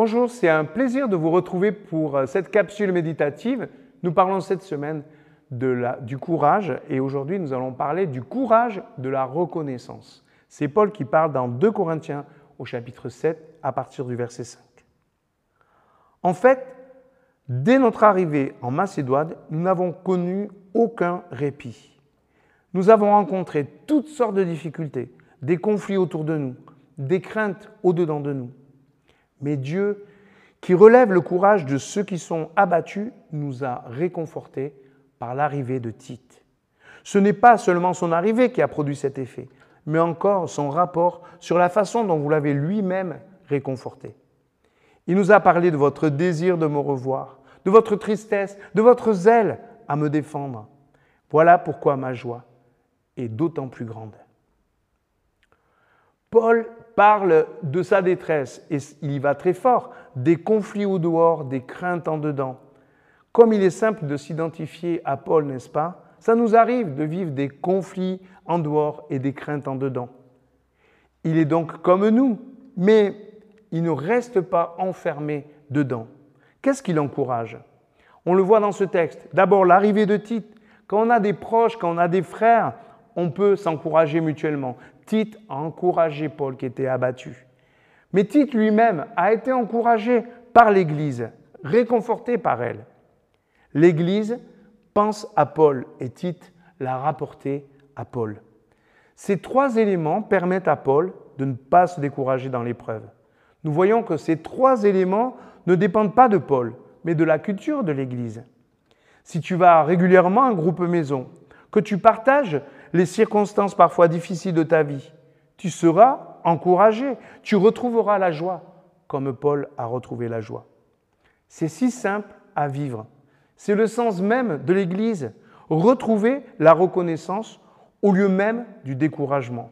Bonjour, c'est un plaisir de vous retrouver pour euh, cette capsule méditative. Nous parlons cette semaine du courage et aujourd'hui nous allons parler du courage de la reconnaissance. C'est Paul qui parle dans 2 Corinthiens au chapitre 7 à partir du verset 5. En fait, dès notre arrivée en Macédoine, nous n'avons connu aucun répit. Nous avons rencontré toutes sortes de difficultés, des conflits autour de nous, des craintes au-dedans de nous. Mais Dieu, qui relève le courage de ceux qui sont abattus, nous a réconfortés par l'arrivée de Tite. Ce n'est pas seulement son arrivée qui a produit cet effet, mais encore son rapport sur la façon dont vous l'avez lui-même réconforté. Il nous a parlé de votre désir de me revoir, de votre tristesse, de votre zèle à me défendre. Voilà pourquoi ma joie est d'autant plus grande. Paul parle de sa détresse et il y va très fort, des conflits au dehors, des craintes en dedans. Comme il est simple de s'identifier à Paul, n'est-ce pas? Ça nous arrive de vivre des conflits en dehors et des craintes en dedans. Il est donc comme nous, mais il ne reste pas enfermé dedans. Qu'est-ce qui l'encourage? On le voit dans ce texte. D'abord l'arrivée de Tite. Quand on a des proches, quand on a des frères, on peut s'encourager mutuellement. Tite a encouragé Paul qui était abattu. Mais Tite lui-même a été encouragé par l'Église, réconforté par elle. L'Église pense à Paul et Tite l'a rapporté à Paul. Ces trois éléments permettent à Paul de ne pas se décourager dans l'épreuve. Nous voyons que ces trois éléments ne dépendent pas de Paul, mais de la culture de l'Église. Si tu vas régulièrement à un groupe maison, que tu partages les circonstances parfois difficiles de ta vie, tu seras encouragé, tu retrouveras la joie, comme Paul a retrouvé la joie. C'est si simple à vivre. C'est le sens même de l'Église, retrouver la reconnaissance au lieu même du découragement.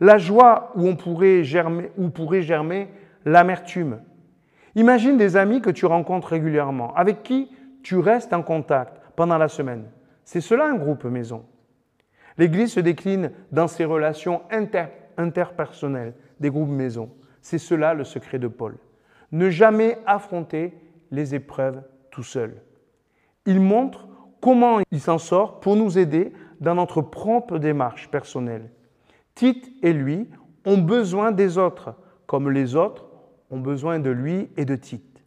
La joie où on pourrait germer, où pourrait germer l'amertume. Imagine des amis que tu rencontres régulièrement, avec qui tu restes en contact pendant la semaine. C'est cela un groupe maison. L'Église se décline dans ses relations interpersonnelles des groupes maison. C'est cela le secret de Paul. Ne jamais affronter les épreuves tout seul. Il montre comment il s'en sort pour nous aider dans notre propre démarche personnelle. Tite et lui ont besoin des autres, comme les autres ont besoin de lui et de Tite.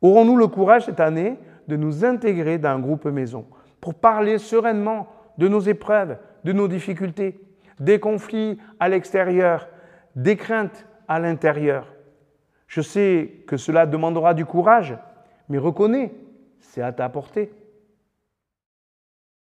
Aurons-nous le courage cette année de nous intégrer dans un groupe maison pour parler sereinement de nos épreuves, de nos difficultés, des conflits à l'extérieur, des craintes à l'intérieur. Je sais que cela demandera du courage, mais reconnais, c'est à ta portée.